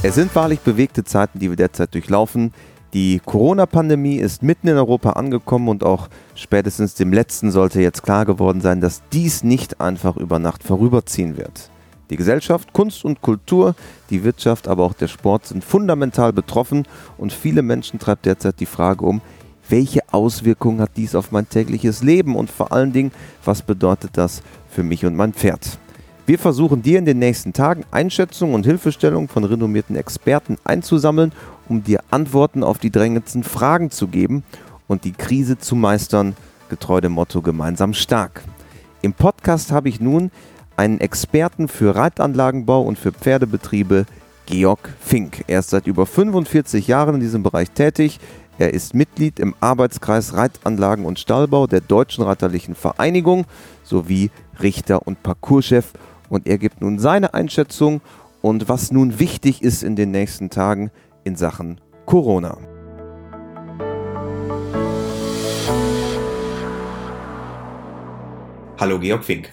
Es sind wahrlich bewegte Zeiten, die wir derzeit durchlaufen. Die Corona-Pandemie ist mitten in Europa angekommen und auch spätestens dem letzten sollte jetzt klar geworden sein, dass dies nicht einfach über Nacht vorüberziehen wird. Die Gesellschaft, Kunst und Kultur, die Wirtschaft, aber auch der Sport sind fundamental betroffen und viele Menschen treibt derzeit die Frage um, welche Auswirkungen hat dies auf mein tägliches Leben und vor allen Dingen, was bedeutet das für mich und mein Pferd? Wir versuchen dir in den nächsten Tagen Einschätzungen und Hilfestellungen von renommierten Experten einzusammeln, um dir Antworten auf die drängendsten Fragen zu geben und die Krise zu meistern, getreu dem Motto gemeinsam stark. Im Podcast habe ich nun einen Experten für Reitanlagenbau und für Pferdebetriebe, Georg Fink. Er ist seit über 45 Jahren in diesem Bereich tätig. Er ist Mitglied im Arbeitskreis Reitanlagen und Stallbau der Deutschen Reiterlichen Vereinigung sowie Richter und Parcourschef und er gibt nun seine Einschätzung und was nun wichtig ist in den nächsten Tagen in Sachen Corona. Hallo Georg Fink.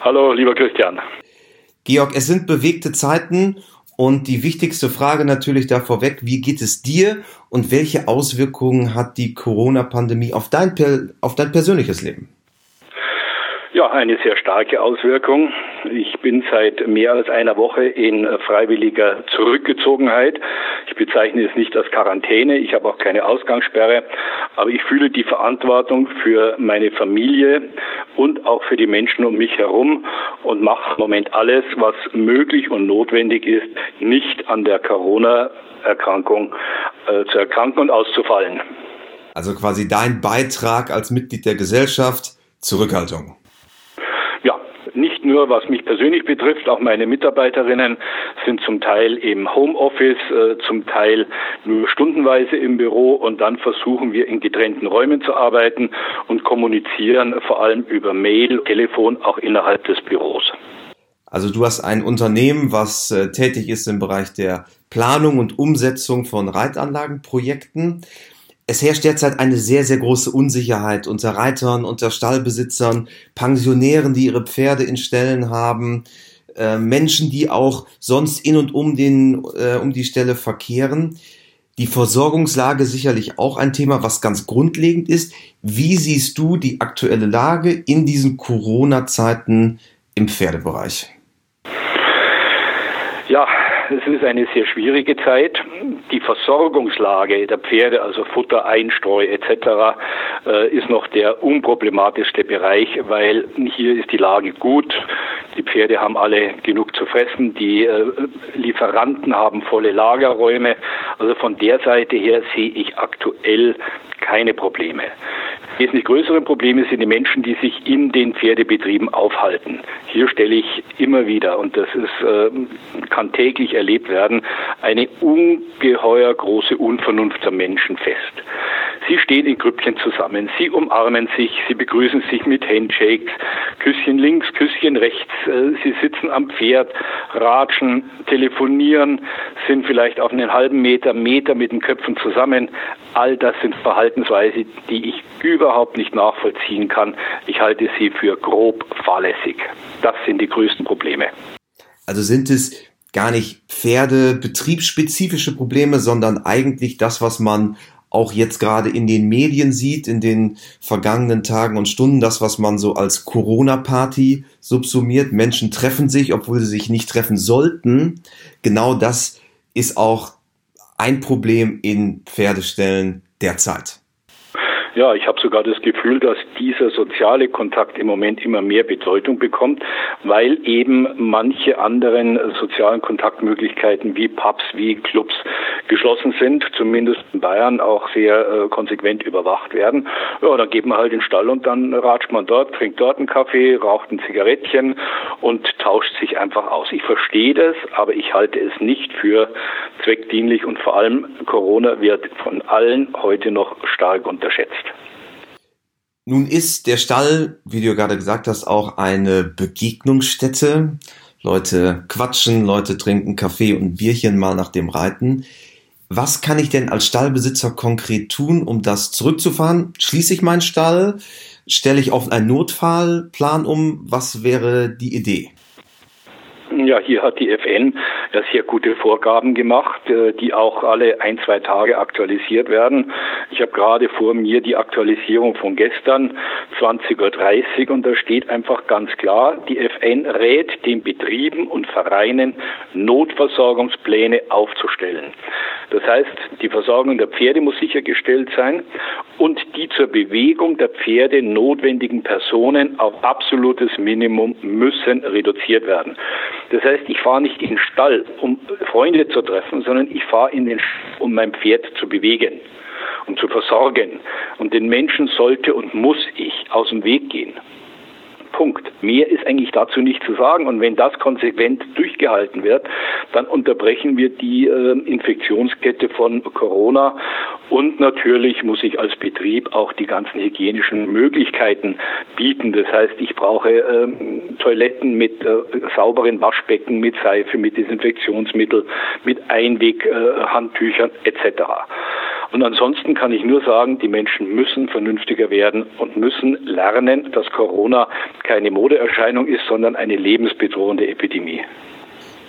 Hallo lieber Christian. Georg, es sind bewegte Zeiten und die wichtigste Frage natürlich da vorweg, wie geht es dir und welche Auswirkungen hat die Corona-Pandemie auf dein, auf dein persönliches Leben? Ja, eine sehr starke Auswirkung. Ich bin seit mehr als einer Woche in freiwilliger Zurückgezogenheit. Ich bezeichne es nicht als Quarantäne, ich habe auch keine Ausgangssperre, aber ich fühle die Verantwortung für meine Familie und auch für die Menschen um mich herum und mache im Moment alles, was möglich und notwendig ist, nicht an der Corona-Erkrankung äh, zu erkranken und auszufallen. Also quasi dein Beitrag als Mitglied der Gesellschaft, Zurückhaltung nur was mich persönlich betrifft, auch meine Mitarbeiterinnen sind zum Teil im Homeoffice, äh, zum Teil nur stundenweise im Büro und dann versuchen wir in getrennten Räumen zu arbeiten und kommunizieren vor allem über Mail, Telefon auch innerhalb des Büros. Also du hast ein Unternehmen, was äh, tätig ist im Bereich der Planung und Umsetzung von Reitanlagenprojekten. Es herrscht derzeit eine sehr, sehr große Unsicherheit unter Reitern, unter Stallbesitzern, Pensionären, die ihre Pferde in Ställen haben, äh, Menschen, die auch sonst in und um, den, äh, um die Stelle verkehren. Die Versorgungslage sicherlich auch ein Thema, was ganz grundlegend ist. Wie siehst du die aktuelle Lage in diesen Corona-Zeiten im Pferdebereich? Ja, es ist eine sehr schwierige Zeit. Die Versorgungslage der Pferde, also Futter, Einstreu etc., äh, ist noch der unproblematischste Bereich, weil hier ist die Lage gut. Die Pferde haben alle genug zu fressen, die äh, Lieferanten haben volle Lagerräume. Also von der Seite her sehe ich aktuell keine Probleme. Wesentlich größere Probleme sind die Menschen, die sich in den Pferdebetrieben aufhalten. Hier stelle ich immer wieder, und das ist, äh, kann täglich erlebt werden, eine ungeheuer große Unvernunft der Menschen fest. Sie stehen in Grüppchen zusammen, sie umarmen sich, sie begrüßen sich mit Handshakes, Küsschen links, Küsschen rechts, äh, sie sitzen am Pferd, ratschen, telefonieren, sind vielleicht auf einen halben Meter, Meter mit den Köpfen zusammen. All das sind Verhaltensweisen, die ich überhaupt nicht nachvollziehen kann. Ich halte sie für grob fahrlässig. Das sind die größten Probleme. Also sind es gar nicht Pferdebetriebsspezifische Probleme, sondern eigentlich das, was man auch jetzt gerade in den Medien sieht, in den vergangenen Tagen und Stunden, das, was man so als Corona-Party subsumiert. Menschen treffen sich, obwohl sie sich nicht treffen sollten. Genau das ist auch ein Problem in Pferdestellen derzeit. Ja, ich habe sogar das Gefühl, dass dieser soziale Kontakt im Moment immer mehr Bedeutung bekommt, weil eben manche anderen sozialen Kontaktmöglichkeiten wie Pubs, wie Clubs geschlossen sind, zumindest in Bayern auch sehr äh, konsequent überwacht werden. Ja, dann geht man halt in den Stall und dann ratscht man dort, trinkt dort einen Kaffee, raucht ein Zigarettchen und tauscht sich einfach aus. Ich verstehe das, aber ich halte es nicht für zweckdienlich und vor allem Corona wird von allen heute noch stark unterschätzt. Nun ist der Stall, wie du gerade gesagt hast, auch eine Begegnungsstätte. Leute quatschen, Leute trinken Kaffee und Bierchen mal nach dem Reiten. Was kann ich denn als Stallbesitzer konkret tun, um das zurückzufahren? Schließe ich meinen Stall? Stelle ich auf einen Notfallplan um? Was wäre die Idee? Ja, hier hat die FN ja sehr gute Vorgaben gemacht, äh, die auch alle ein, zwei Tage aktualisiert werden. Ich habe gerade vor mir die Aktualisierung von gestern, 20.30 Uhr, und da steht einfach ganz klar, die FN rät den Betrieben und Vereinen, Notversorgungspläne aufzustellen. Das heißt, die Versorgung der Pferde muss sichergestellt sein und die zur Bewegung der Pferde notwendigen Personen auf absolutes Minimum müssen reduziert werden. Das heißt, ich fahre nicht in den Stall, um Freunde zu treffen, sondern ich fahre in den Stall, um mein Pferd zu bewegen und zu versorgen. Und den Menschen sollte und muss ich aus dem Weg gehen. Punkt. Mehr ist eigentlich dazu nicht zu sagen. Und wenn das konsequent durchgehalten wird, dann unterbrechen wir die äh, Infektionskette von Corona. Und natürlich muss ich als Betrieb auch die ganzen hygienischen Möglichkeiten bieten. Das heißt, ich brauche äh, Toiletten mit äh, sauberen Waschbecken, mit Seife, mit Desinfektionsmittel, mit Einweghandtüchern äh, etc. Und ansonsten kann ich nur sagen, die Menschen müssen vernünftiger werden und müssen lernen, dass Corona keine Modeerscheinung ist, sondern eine lebensbedrohende Epidemie.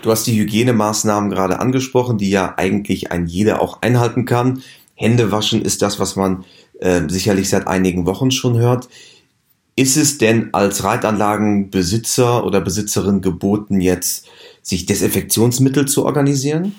Du hast die Hygienemaßnahmen gerade angesprochen, die ja eigentlich ein jeder auch einhalten kann. Hände waschen ist das, was man äh, sicherlich seit einigen Wochen schon hört. Ist es denn als Reitanlagenbesitzer oder Besitzerin geboten, jetzt sich Desinfektionsmittel zu organisieren?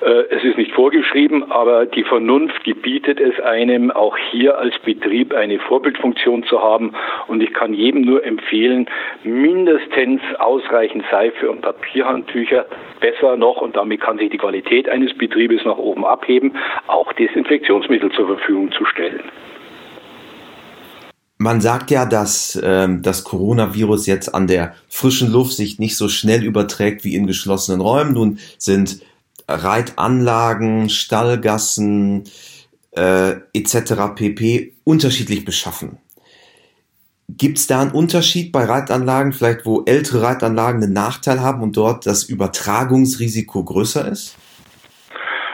Äh, es ist nicht vorgeschrieben, aber die Vernunft gebietet es einem, auch hier als Betrieb eine Vorbildfunktion zu haben. Und ich kann jedem nur empfehlen, mindestens ausreichend Seife und Papierhandtücher, besser noch, und damit kann sich die Qualität eines Betriebes nach oben abheben, auch Desinfektionsmittel zur Verfügung zu stellen. Man sagt ja, dass ähm, das Coronavirus jetzt an der frischen Luft sich nicht so schnell überträgt wie in geschlossenen Räumen. Nun sind Reitanlagen, Stallgassen äh, etc. pp. unterschiedlich beschaffen. Gibt es da einen Unterschied bei Reitanlagen, vielleicht wo ältere Reitanlagen einen Nachteil haben und dort das Übertragungsrisiko größer ist?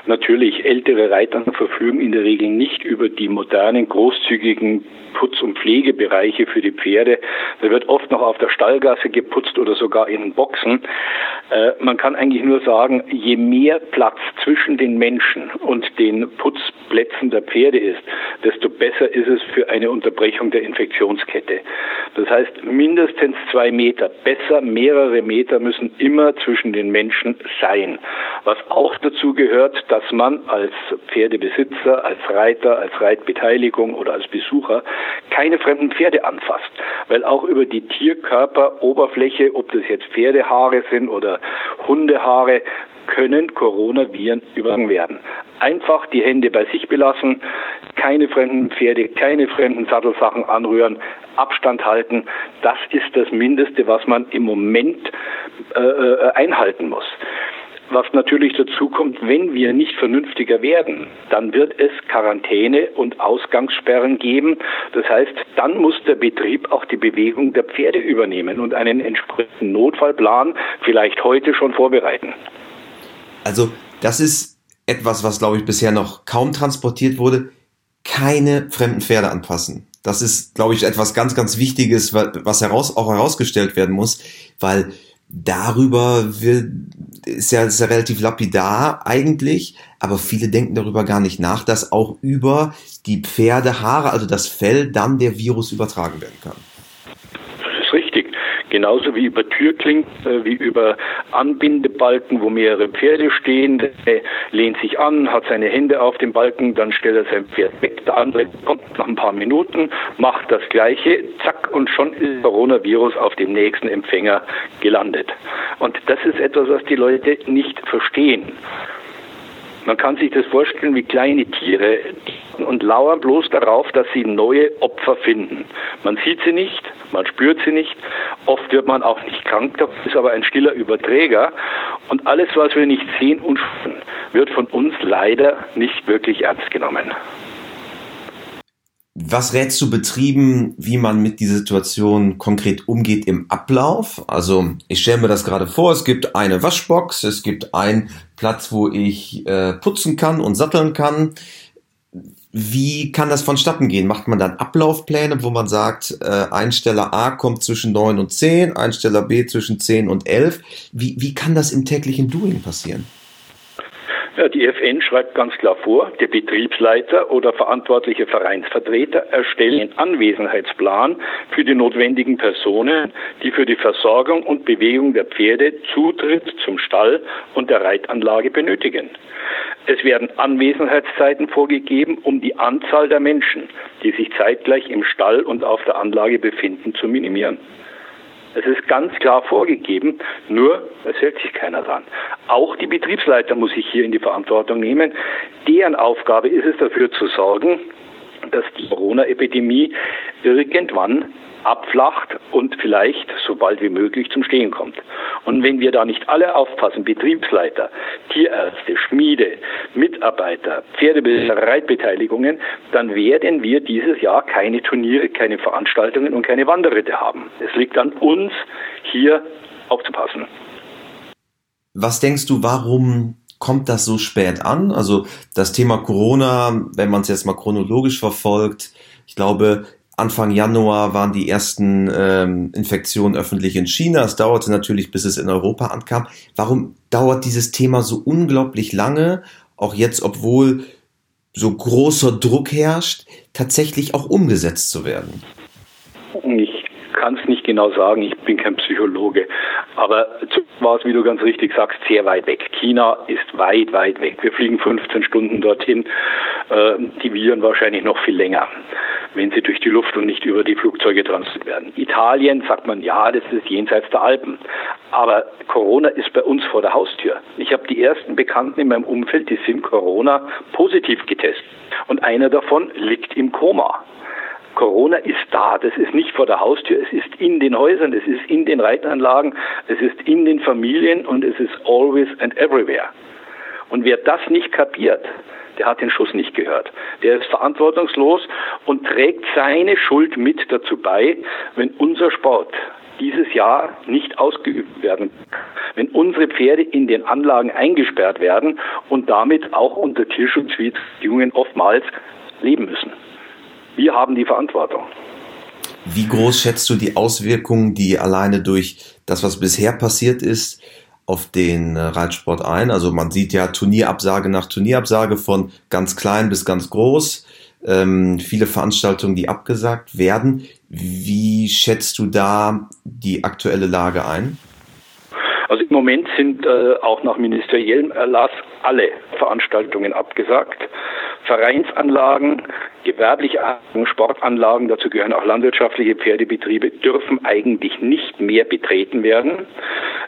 Natürlich, ältere Reiter verfügen in der Regel nicht über die modernen, großzügigen Putz- und Pflegebereiche für die Pferde. Da wird oft noch auf der Stallgasse geputzt oder sogar in Boxen. Äh, man kann eigentlich nur sagen, je mehr Platz zwischen den Menschen und den Putzplätzen der Pferde ist, desto besser ist es für eine Unterbrechung der Infektionskette. Das heißt, mindestens zwei Meter, besser mehrere Meter müssen immer zwischen den Menschen sein. Was auch dazu gehört, dass man als Pferdebesitzer, als Reiter, als Reitbeteiligung oder als Besucher keine fremden Pferde anfasst, weil auch über die Tierkörperoberfläche, ob das jetzt Pferdehaare sind oder Hundehaare, können Coronaviren übertragen werden. Einfach die Hände bei sich belassen, keine fremden Pferde, keine fremden Sattelsachen anrühren, Abstand halten. Das ist das Mindeste, was man im Moment äh, äh einhalten muss. Was natürlich dazu kommt, wenn wir nicht vernünftiger werden, dann wird es Quarantäne und Ausgangssperren geben. Das heißt, dann muss der Betrieb auch die Bewegung der Pferde übernehmen und einen entsprechenden Notfallplan vielleicht heute schon vorbereiten. Also das ist etwas, was, glaube ich, bisher noch kaum transportiert wurde. Keine fremden Pferde anpassen. Das ist, glaube ich, etwas ganz, ganz Wichtiges, was heraus, auch herausgestellt werden muss, weil darüber wird, ist ja, ist ja relativ lapidar eigentlich, aber viele denken darüber gar nicht nach, dass auch über die Pferdehaare, also das Fell, dann der Virus übertragen werden kann. Genauso wie über Türklinken, äh, wie über Anbindebalken, wo mehrere Pferde stehen. Der lehnt sich an, hat seine Hände auf dem Balken, dann stellt er sein Pferd weg. Der andere kommt nach ein paar Minuten, macht das Gleiche, zack, und schon ist Coronavirus auf dem nächsten Empfänger gelandet. Und das ist etwas, was die Leute nicht verstehen. Man kann sich das vorstellen wie kleine Tiere und lauern bloß darauf, dass sie neue Opfer finden. Man sieht sie nicht, man spürt sie nicht, oft wird man auch nicht krank, ist aber ein stiller Überträger und alles, was wir nicht sehen und spüren, wird von uns leider nicht wirklich ernst genommen. Was rätst du Betrieben, wie man mit dieser Situation konkret umgeht im Ablauf? Also ich stelle mir das gerade vor, es gibt eine Waschbox, es gibt einen Platz, wo ich äh, putzen kann und satteln kann. Wie kann das vonstatten gehen? Macht man dann Ablaufpläne, wo man sagt, äh, Einsteller A kommt zwischen 9 und 10, Einsteller B zwischen 10 und 11? Wie, wie kann das im täglichen Doing passieren? Ja, die FN schreibt ganz klar vor, der Betriebsleiter oder verantwortliche Vereinsvertreter erstellen einen Anwesenheitsplan für die notwendigen Personen, die für die Versorgung und Bewegung der Pferde Zutritt zum Stall und der Reitanlage benötigen. Es werden Anwesenheitszeiten vorgegeben, um die Anzahl der Menschen, die sich zeitgleich im Stall und auf der Anlage befinden, zu minimieren. Es ist ganz klar vorgegeben, nur es hält sich keiner dran. Auch die Betriebsleiter muss sich hier in die Verantwortung nehmen. Deren Aufgabe ist es dafür zu sorgen, dass die Corona-Epidemie irgendwann abflacht und vielleicht so bald wie möglich zum Stehen kommt. Und wenn wir da nicht alle aufpassen, Betriebsleiter, Tierärzte, Schmiede, Mitarbeiter, Pferdebesitzer, Reitbeteiligungen, dann werden wir dieses Jahr keine Turniere, keine Veranstaltungen und keine Wanderritte haben. Es liegt an uns, hier aufzupassen. Was denkst du, warum kommt das so spät an? Also das Thema Corona, wenn man es jetzt mal chronologisch verfolgt, ich glaube, Anfang Januar waren die ersten ähm, Infektionen öffentlich in China. Es dauerte natürlich, bis es in Europa ankam. Warum dauert dieses Thema so unglaublich lange, auch jetzt, obwohl so großer Druck herrscht, tatsächlich auch umgesetzt zu werden? Ich kann es nicht genau sagen, ich bin kein Psychologe. Aber war es, wie du ganz richtig sagst, sehr weit weg. China ist weit, weit weg. Wir fliegen 15 Stunden dorthin, äh, die Viren wahrscheinlich noch viel länger wenn sie durch die Luft und nicht über die Flugzeuge transportiert werden. Italien sagt man, ja, das ist jenseits der Alpen. Aber Corona ist bei uns vor der Haustür. Ich habe die ersten Bekannten in meinem Umfeld, die sind Corona positiv getestet. Und einer davon liegt im Koma. Corona ist da. Das ist nicht vor der Haustür. Es ist in den Häusern, es ist in den Reitanlagen, es ist in den Familien und es ist always and everywhere. Und wer das nicht kapiert, der hat den Schuss nicht gehört. Der ist verantwortungslos und trägt seine Schuld mit dazu bei, wenn unser Sport dieses Jahr nicht ausgeübt werden, wenn unsere Pferde in den Anlagen eingesperrt werden und damit auch unter Tierschutzbedingungen oftmals leben müssen. Wir haben die Verantwortung. Wie groß schätzt du die Auswirkungen, die alleine durch das, was bisher passiert ist, auf den äh, Reitsport ein. Also man sieht ja Turnierabsage nach Turnierabsage von ganz klein bis ganz groß. Ähm, viele Veranstaltungen, die abgesagt werden. Wie schätzt du da die aktuelle Lage ein? Also im Moment sind äh, auch nach ministeriellem Erlass alle Veranstaltungen abgesagt. Vereinsanlagen, gewerbliche Sportanlagen, dazu gehören auch landwirtschaftliche Pferdebetriebe, dürfen eigentlich nicht mehr betreten werden.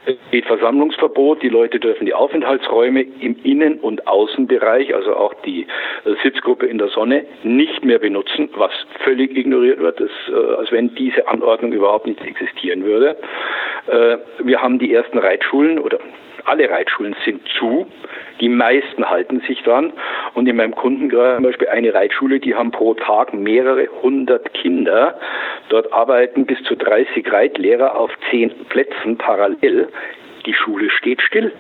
Es geht Versammlungsverbot, die Leute dürfen die Aufenthaltsräume im Innen- und Außenbereich, also auch die äh, Sitzgruppe in der Sonne, nicht mehr benutzen, was völlig ignoriert wird, das, äh, als wenn diese Anordnung überhaupt nicht existieren würde. Äh, wir haben die ersten Reitschulen oder alle Reitschulen sind zu. Die meisten halten sich dran. Und in meinem Kundenkreis zum Beispiel eine Reitschule, die haben pro Tag mehrere hundert Kinder. Dort arbeiten bis zu 30 Reitlehrer auf zehn Plätzen parallel. Die Schule steht still.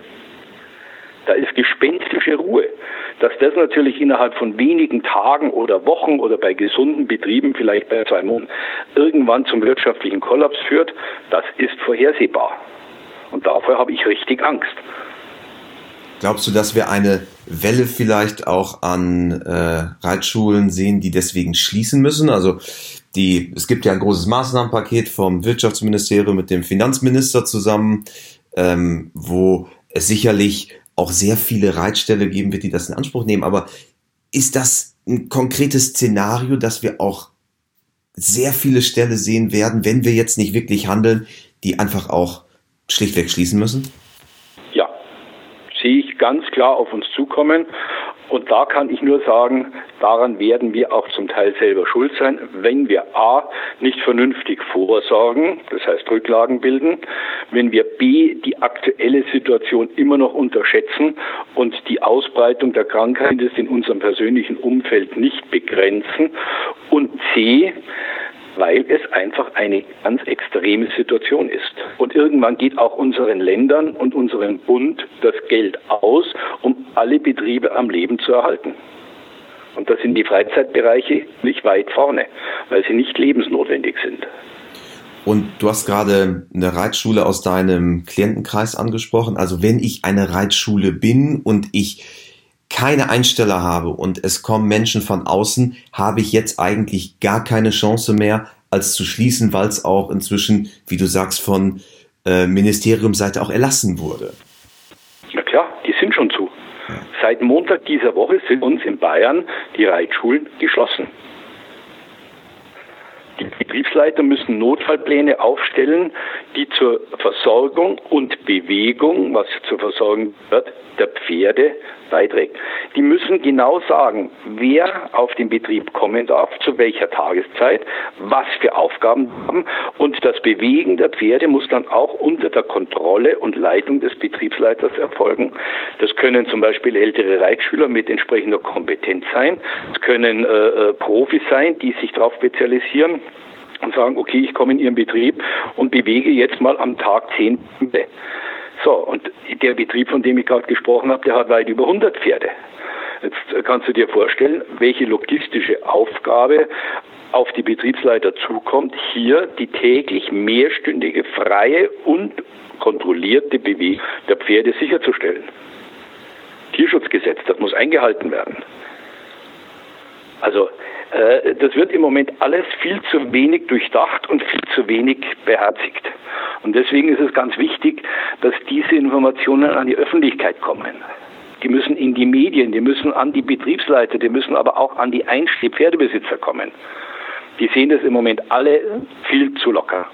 Da ist gespenstische Ruhe. Dass das natürlich innerhalb von wenigen Tagen oder Wochen oder bei gesunden Betrieben, vielleicht bei zwei Monaten, irgendwann zum wirtschaftlichen Kollaps führt, das ist vorhersehbar. Und davor habe ich richtig Angst. Glaubst du, dass wir eine Welle vielleicht auch an äh, Reitschulen sehen, die deswegen schließen müssen? Also die, es gibt ja ein großes Maßnahmenpaket vom Wirtschaftsministerium mit dem Finanzminister zusammen, ähm, wo es sicherlich auch sehr viele Reitställe geben wird, die das in Anspruch nehmen. Aber ist das ein konkretes Szenario, dass wir auch sehr viele Ställe sehen werden, wenn wir jetzt nicht wirklich handeln, die einfach auch schlichtweg schließen müssen? Ja, sehe ich ganz klar auf uns zukommen. Und da kann ich nur sagen, daran werden wir auch zum Teil selber schuld sein, wenn wir A nicht vernünftig vorsorgen, das heißt Rücklagen bilden, wenn wir B die aktuelle Situation immer noch unterschätzen und die Ausbreitung der Krankheit in unserem persönlichen Umfeld nicht begrenzen und C weil es einfach eine ganz extreme Situation ist. Und irgendwann geht auch unseren Ländern und unserem Bund das Geld aus, um alle Betriebe am Leben zu erhalten. Und da sind die Freizeitbereiche nicht weit vorne, weil sie nicht lebensnotwendig sind. Und du hast gerade eine Reitschule aus deinem Klientenkreis angesprochen. Also wenn ich eine Reitschule bin und ich keine Einsteller habe und es kommen Menschen von außen, habe ich jetzt eigentlich gar keine Chance mehr, als zu schließen, weil es auch inzwischen, wie du sagst, von äh, Ministeriumseite auch erlassen wurde. Ja klar, die sind schon zu. Ja. Seit Montag dieser Woche sind uns in Bayern die Reitschulen geschlossen. Die Betriebsleiter müssen Notfallpläne aufstellen, die zur Versorgung und Bewegung, was zur Versorgung wird, der Pferde beiträgt. Die müssen genau sagen, wer auf den Betrieb kommen darf, zu welcher Tageszeit, was für Aufgaben haben und das Bewegen der Pferde muss dann auch unter der Kontrolle und Leitung des Betriebsleiters erfolgen. Das können zum Beispiel ältere Reitschüler mit entsprechender Kompetenz sein. Es können äh, äh Profis sein, die sich darauf spezialisieren und sagen, okay, ich komme in Ihren Betrieb und bewege jetzt mal am Tag zehn Pferde. So, und der Betrieb, von dem ich gerade gesprochen habe, der hat weit über 100 Pferde. Jetzt kannst du dir vorstellen, welche logistische Aufgabe auf die Betriebsleiter zukommt, hier die täglich mehrstündige freie und kontrollierte Bewegung der Pferde sicherzustellen. Tierschutzgesetz, das muss eingehalten werden. Also das wird im Moment alles viel zu wenig durchdacht und viel zu wenig beherzigt. Und deswegen ist es ganz wichtig, dass diese Informationen an die Öffentlichkeit kommen. Die müssen in die Medien, die müssen an die Betriebsleiter, die müssen aber auch an die Einstieg Pferdebesitzer kommen. Die sehen das im Moment alle viel zu locker.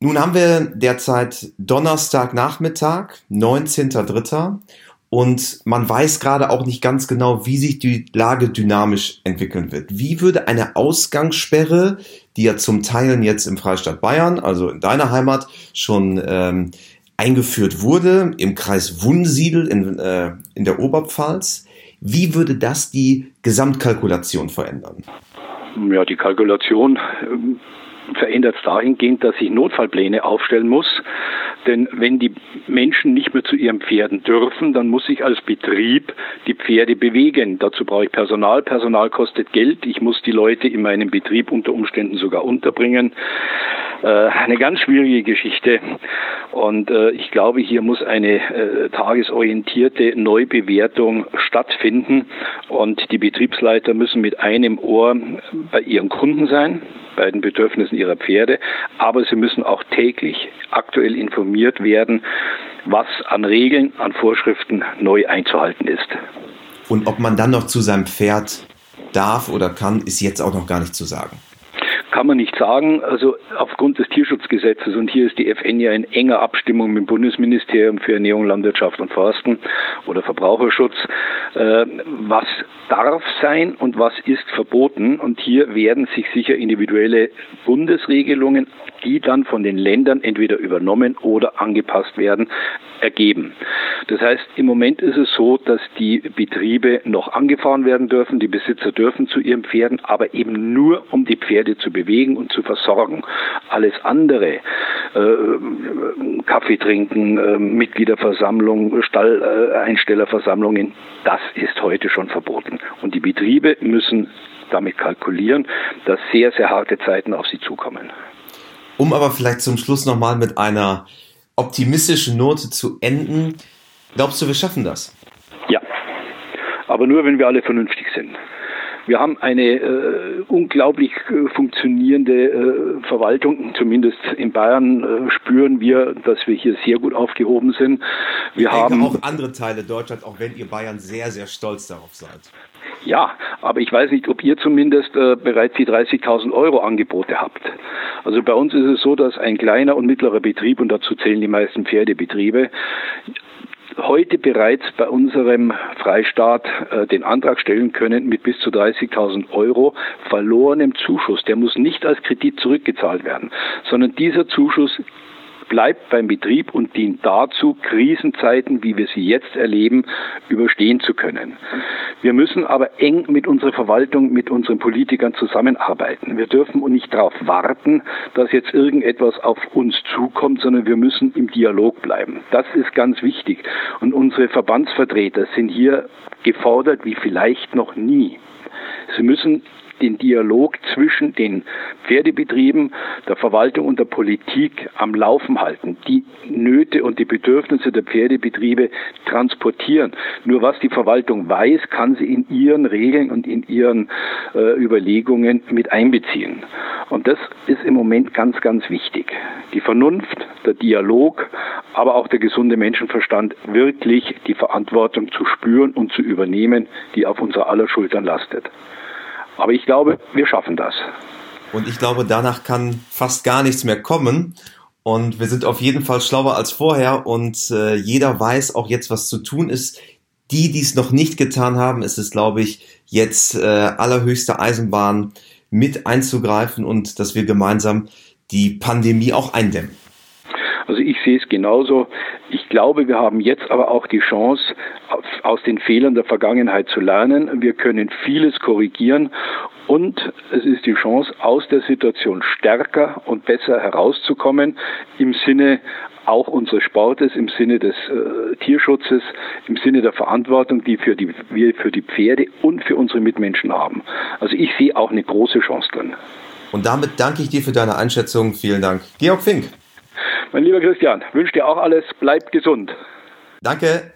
Nun haben wir derzeit Donnerstagnachmittag, 19.03. Und man weiß gerade auch nicht ganz genau, wie sich die Lage dynamisch entwickeln wird. Wie würde eine Ausgangssperre, die ja zum Teil jetzt im Freistaat Bayern, also in deiner Heimat, schon ähm, eingeführt wurde, im Kreis Wunsiedel in, äh, in der Oberpfalz, wie würde das die Gesamtkalkulation verändern? Ja, die Kalkulation ähm, verändert es dahingehend, dass ich Notfallpläne aufstellen muss. Denn wenn die Menschen nicht mehr zu ihren Pferden dürfen, dann muss ich als Betrieb die Pferde bewegen. Dazu brauche ich Personal. Personal kostet Geld. Ich muss die Leute in meinem Betrieb unter Umständen sogar unterbringen. Äh, eine ganz schwierige Geschichte. Und äh, ich glaube, hier muss eine äh, tagesorientierte Neubewertung stattfinden. Und die Betriebsleiter müssen mit einem Ohr bei ihren Kunden sein, bei den Bedürfnissen ihrer Pferde. Aber sie müssen auch täglich aktuell informiert werden, was an Regeln, an Vorschriften neu einzuhalten ist. Und ob man dann noch zu seinem Pferd darf oder kann, ist jetzt auch noch gar nicht zu sagen kann man nicht sagen. Also aufgrund des Tierschutzgesetzes und hier ist die FN ja in enger Abstimmung mit dem Bundesministerium für Ernährung, Landwirtschaft und Forsten oder Verbraucherschutz, äh, was darf sein und was ist verboten. Und hier werden sich sicher individuelle Bundesregelungen, die dann von den Ländern entweder übernommen oder angepasst werden, ergeben. Das heißt, im Moment ist es so, dass die Betriebe noch angefahren werden dürfen, die Besitzer dürfen zu ihren Pferden, aber eben nur um die Pferde zu bewegen und zu versorgen. Alles andere, äh, Kaffee trinken, äh, Mitgliederversammlung, Stalleinstellerversammlungen, das ist heute schon verboten. Und die Betriebe müssen damit kalkulieren, dass sehr, sehr harte Zeiten auf sie zukommen. Um aber vielleicht zum Schluss nochmal mit einer optimistischen Note zu enden, glaubst du, wir schaffen das? Ja, aber nur, wenn wir alle vernünftig sind. Wir haben eine äh, unglaublich äh, funktionierende äh, Verwaltung. Zumindest in Bayern äh, spüren wir, dass wir hier sehr gut aufgehoben sind. Wir ich haben auch andere Teile Deutschlands, auch wenn ihr Bayern sehr, sehr stolz darauf seid. Ja, aber ich weiß nicht, ob ihr zumindest äh, bereits die 30.000 Euro Angebote habt. Also bei uns ist es so, dass ein kleiner und mittlerer Betrieb, und dazu zählen die meisten Pferdebetriebe, heute bereits bei unserem Freistaat äh, den Antrag stellen können mit bis zu 30.000 Euro verlorenem Zuschuss. Der muss nicht als Kredit zurückgezahlt werden, sondern dieser Zuschuss bleibt beim Betrieb und dient dazu, Krisenzeiten, wie wir sie jetzt erleben, überstehen zu können. Wir müssen aber eng mit unserer Verwaltung, mit unseren Politikern zusammenarbeiten. Wir dürfen nicht darauf warten, dass jetzt irgendetwas auf uns zukommt, sondern wir müssen im Dialog bleiben. Das ist ganz wichtig. Und unsere Verbandsvertreter sind hier gefordert wie vielleicht noch nie. Sie müssen den Dialog zwischen den Pferdebetrieben, der Verwaltung und der Politik am Laufen halten, die Nöte und die Bedürfnisse der Pferdebetriebe transportieren. Nur was die Verwaltung weiß, kann sie in ihren Regeln und in ihren äh, Überlegungen mit einbeziehen. Und das ist im Moment ganz, ganz wichtig. Die Vernunft, der Dialog, aber auch der gesunde Menschenverstand, wirklich die Verantwortung zu spüren und zu übernehmen, die auf unser aller Schultern lastet. Aber ich glaube, wir schaffen das. Und ich glaube, danach kann fast gar nichts mehr kommen. Und wir sind auf jeden Fall schlauer als vorher und äh, jeder weiß auch jetzt, was zu tun ist. Die, die es noch nicht getan haben, ist es, glaube ich, jetzt äh, allerhöchste Eisenbahn mit einzugreifen und dass wir gemeinsam die Pandemie auch eindämmen. Also ich sehe es genauso. Ich glaube, wir haben jetzt aber auch die Chance, aus den Fehlern der Vergangenheit zu lernen. Wir können vieles korrigieren und es ist die Chance, aus der Situation stärker und besser herauszukommen im Sinne auch unseres Sportes, im Sinne des äh, Tierschutzes, im Sinne der Verantwortung, die, für die wir für die Pferde und für unsere Mitmenschen haben. Also ich sehe auch eine große Chance drin. Und damit danke ich dir für deine Einschätzung. Vielen Dank. Georg Fink. Mein lieber Christian, wünsche dir auch alles, bleib gesund. Danke.